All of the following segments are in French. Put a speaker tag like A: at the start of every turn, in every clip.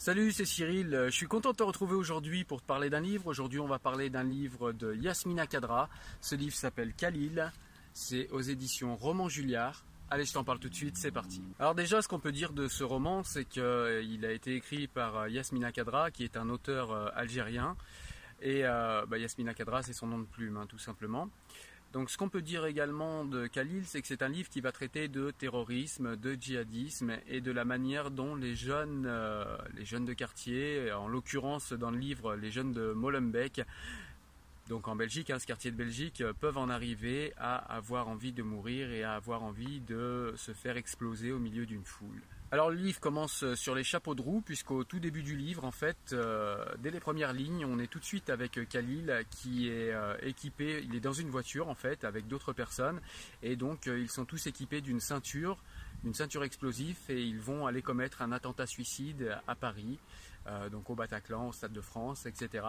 A: Salut, c'est Cyril. Je suis content de te retrouver aujourd'hui pour te parler d'un livre. Aujourd'hui, on va parler d'un livre de Yasmina Kadra. Ce livre s'appelle Khalil. C'est aux éditions Roman Julliard. Allez, je t'en parle tout de suite, c'est parti. Alors déjà, ce qu'on peut dire de ce roman, c'est qu'il euh, a été écrit par euh, Yasmina Kadra, qui est un auteur euh, algérien. Et bah, Yasmina Kadra, c'est son nom de plume, hein, tout simplement. Donc ce qu'on peut dire également de Khalil, c'est que c'est un livre qui va traiter de terrorisme, de djihadisme et de la manière dont les jeunes, euh, les jeunes de quartier, en l'occurrence dans le livre les jeunes de Molenbeek, donc en Belgique, hein, ce quartier de Belgique, peuvent en arriver à avoir envie de mourir et à avoir envie de se faire exploser au milieu d'une foule. Alors le livre commence euh, sur les chapeaux de roue puisqu'au tout début du livre, en fait, euh, dès les premières lignes, on est tout de suite avec euh, Khalil qui est équipé, il est dans une voiture en fait avec d'autres personnes et donc ils sont tous équipés d'une ceinture, une ceinture explosive et ils vont aller commettre un attentat suicide à Paris, donc au Bataclan, au Stade de France, etc.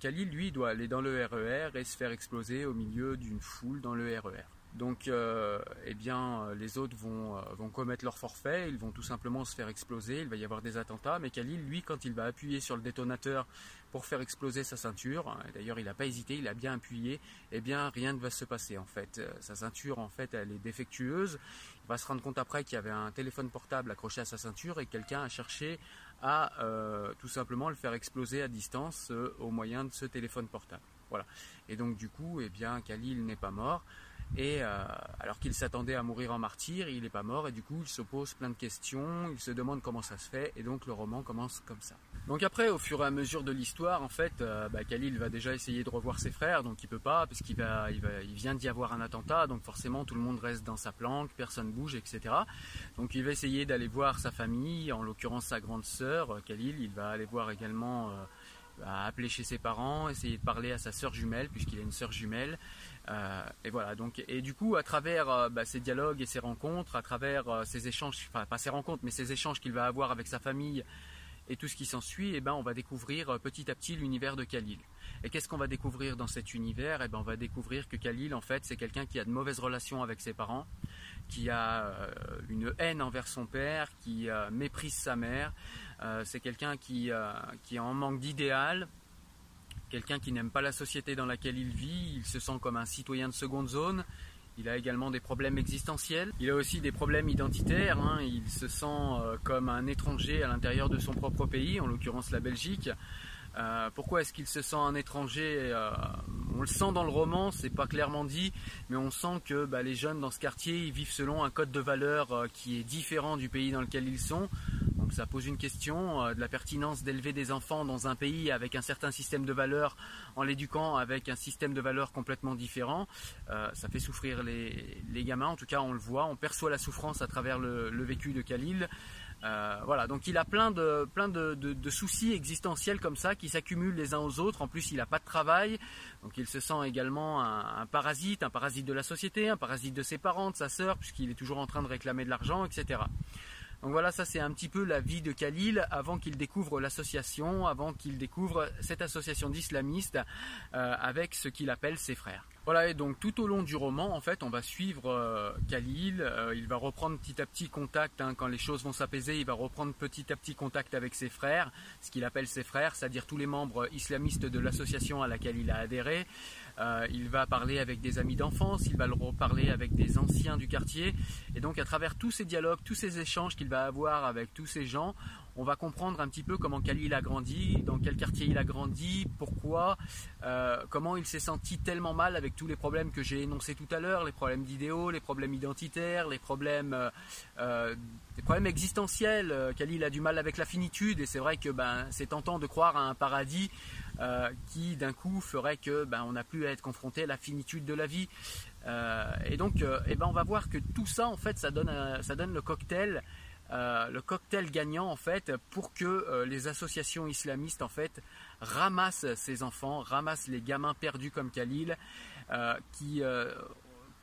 A: Khalil, lui, doit aller dans le RER e et se faire exploser au milieu d'une foule dans le RER. Donc, euh, eh bien, euh, les autres vont, euh, vont, commettre leur forfait, ils vont tout simplement se faire exploser, il va y avoir des attentats. Mais Khalil, lui, quand il va appuyer sur le détonateur pour faire exploser sa ceinture, hein, d'ailleurs, il n'a pas hésité, il a bien appuyé, eh bien, rien ne va se passer en fait. Sa ceinture, en fait, elle est défectueuse. Il va se rendre compte après qu'il y avait un téléphone portable accroché à sa ceinture et quelqu'un a cherché à tout simplement le faire exploser à distance au moyen de ce téléphone portable. Voilà. Et donc, du coup, eh bien, Khalil n'est pas mort. Et euh, alors qu'il s'attendait à mourir en martyr, il n'est pas mort et du coup il se pose plein de questions, il se demande comment ça se fait et donc le roman commence comme ça. Donc après, au fur et à mesure de l'histoire, en fait, euh, bah, Khalil va déjà essayer de revoir ses frères, donc il peut pas parce qu'il va, il, va, il vient d'y avoir un attentat, donc forcément tout le monde reste dans sa planque, personne bouge, etc. Donc il va essayer d'aller voir sa famille, en l'occurrence sa grande sœur, euh, Khalil. Il va aller voir également appeler chez ses parents, essayer de parler à sa sœur jumelle, puisqu'il a une sœur jumelle. Euh, et voilà, donc, et du coup, à travers euh, bah, ces dialogues et ces rencontres, à travers euh, ces échanges, enfin pas ces rencontres, mais ces échanges qu'il va avoir avec sa famille et tout ce qui s'ensuit, eh ben, on va découvrir petit à petit l'univers de Khalil. Et qu'est-ce qu'on va découvrir dans cet univers? Eh ben, On va découvrir que Khalil, en fait, c'est quelqu'un qui a de mauvaises relations avec ses parents, qui a une haine envers son père, qui méprise sa mère. c'est quelqu'un qui, qui est en manque d'idéal, quelqu'un qui n'aime pas la société dans laquelle il vit, il se sent comme un citoyen de seconde zone, il a également des problèmes existentiels, il a aussi des problèmes identitaires, hein. il se sent euh, comme un étranger à l'intérieur de son propre pays, en l'occurrence la Belgique. Euh, pourquoi est-ce qu'il se sent un étranger euh, On le sent dans le roman, c'est pas clairement dit, mais on sent que bah, les jeunes dans ce quartier vivent selon un code de valeur qui est différent du pays dans lequel ils sont. Ça pose une question euh, de la pertinence d'élever des enfants dans un pays avec un certain système de valeurs en l'éduquant avec un système de valeurs complètement différent. Euh, ça fait souffrir les, gamins, en tout cas on le voit, on perçoit la souffrance à travers le, vécu de Khalil. Euh, voilà, donc il a plein de, plein de, soucis existentiels comme ça qui s'accumulent les uns aux autres. En plus, il n'a pas de travail, donc il se sent également un, un, parasite, un parasite de la société, un parasite de ses parents, de sa sœur, puisqu'il est toujours en train de réclamer de l'argent, etc. Donc voilà, ça c'est un petit peu la vie de Khalil avant qu'il découvre l'association, avant qu'il découvre cette association d'islamistes euh, avec ce qu'il appelle ses frères. Voilà, et donc tout au long du roman, en fait, on va suivre euh, Khalil. Euh, il va reprendre petit à petit contact hein, quand les choses vont s'apaiser. Il va reprendre petit à petit contact avec ses frères, ce qu'il appelle ses frères, c'est-à-dire tous les membres islamistes de l'association à laquelle il a adhéré. Euh, il va parler avec des amis d'enfance, il va le reparler avec des anciens du quartier. Et donc, à travers tous ces dialogues, tous ces échanges qu'il va avoir avec tous ces gens, on va comprendre un petit peu comment Khalil a grandi, dans quel quartier il a grandi, pourquoi, euh, comment il s'est senti tellement mal avec tous les problèmes que j'ai énoncés tout à l'heure, les problèmes d'idéaux, les problèmes identitaires, les problèmes, euh, euh problèmes existentiels. Euh, Khalil a du mal avec la finitude et c'est vrai que ben, c'est tentant de croire à un paradis qui d'un coup ferait que ben, on n'a plus à être confronté à la finitude de la vie. et donc, eh ben, on va voir que tout ça, en fait, ça donne, ça donne le cocktail euh, le cocktail gagnant en fait pour que euh, les associations islamistes en fait ramassent ces enfants, ramassent les gamins perdus comme Khalil, euh, qui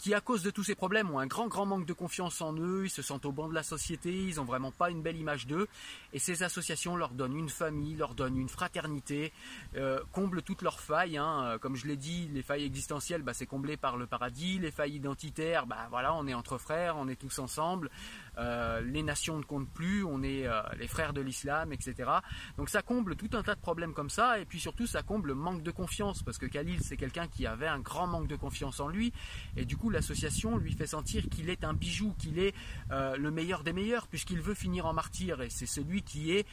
A: qui à cause de tous ces problèmes ont un grand grand manque de confiance en eux, ils se sentent au banc de la société, ils ont vraiment pas une belle image d'eux et ces associations leur donnent une famille, leur donnent une fraternité, euh, comblent toutes leurs failles. Hein. Comme je l'ai dit, les failles existentielles, bah, c'est comblé par le paradis, les failles identitaires, bah voilà, on est entre frères, on est tous ensemble. Les nations ne comptent plus, on est les frères de l'islam, etc. Donc ça comble tout un tas de problèmes comme ça, et puis surtout ça comble le manque de confiance, parce que Khalil c'est quelqu'un qui avait un grand manque de confiance en lui, et du coup l'association lui fait sentir qu'il est un bijou, qu'il est le meilleur des meilleurs, puisqu'il veut finir en martyr, et c'est celui qui est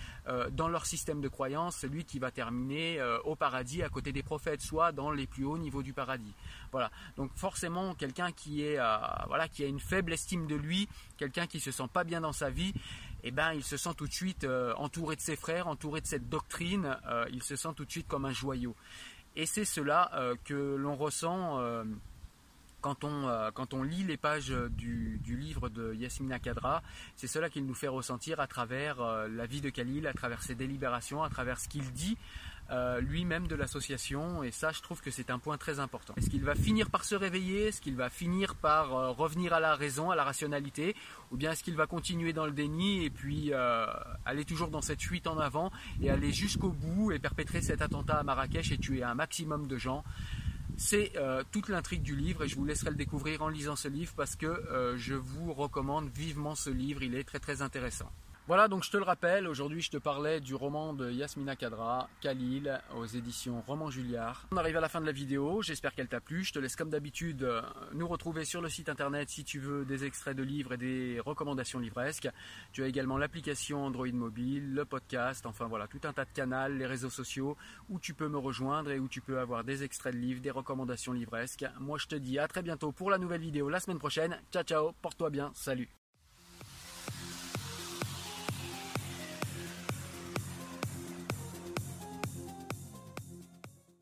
A: dans leur système de croyance, celui qui va terminer au paradis à côté des prophètes, soit dans les plus hauts niveaux du paradis. Voilà. Donc forcément, quelqu'un qui est euh, voilà, qui a une faible estime de lui, quelqu'un qui se sent pas bien dans sa vie, eh ben, il se sent tout de suite euh, entouré de ses frères, entouré de cette doctrine. Euh, il se sent tout de suite comme un joyau. Et c'est cela que l'on ressent. Quand on, quand on, lit les pages du, du livre de Yasmina Kadra, c'est cela qu'il nous fait ressentir à travers la vie de Khalil, à travers ses délibérations, à travers ce qu'il dit, euh, lui-même de l'association. Et ça je trouve que c'est un point très important. Est-ce qu'il va finir par se réveiller? Est-ce qu'il va finir par euh, revenir à la raison, à la rationalité? Ou bien est-ce qu'il va continuer dans le déni et puis euh, aller toujours dans cette fuite en avant et aller jusqu'au bout et perpétrer cet attentat à Marrakech et tuer un maximum de gens? C'est toute l'intrigue du livre et je vous laisserai le découvrir en lisant ce livre parce que je vous recommande vivement ce livre, il est très très intéressant. Voilà, donc je te le rappelle, aujourd'hui je te parlais du roman de Yasmina Kadra, Khalil, aux éditions Roman Julliard. On arrive à la fin de la vidéo, j'espère qu'elle t'a plu. Je te laisse comme d'habitude euh, nous retrouver sur le site internet si tu veux des extraits de livres et des recommandations livresques. Tu as également l'application Android mobile, le podcast, enfin voilà, tout un tas de canaux, les réseaux sociaux où tu peux me rejoindre et où tu peux avoir des extraits de livres, des recommandations livresques. Moi je te dis à très bientôt pour la nouvelle vidéo la semaine prochaine. Ciao ciao, porte-toi bien, salut